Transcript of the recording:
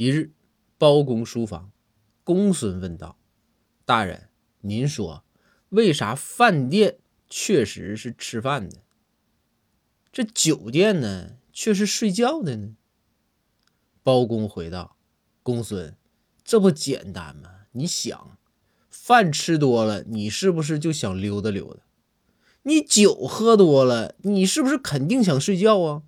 一日包公书房公孙问道大人您说为啥饭店确实是吃饭的？这酒店呢却是睡觉的呢？包公回道公孙这不简单吗？你想饭吃多了你是不是就想溜达溜达？你酒喝多了你是不是肯定想睡觉啊？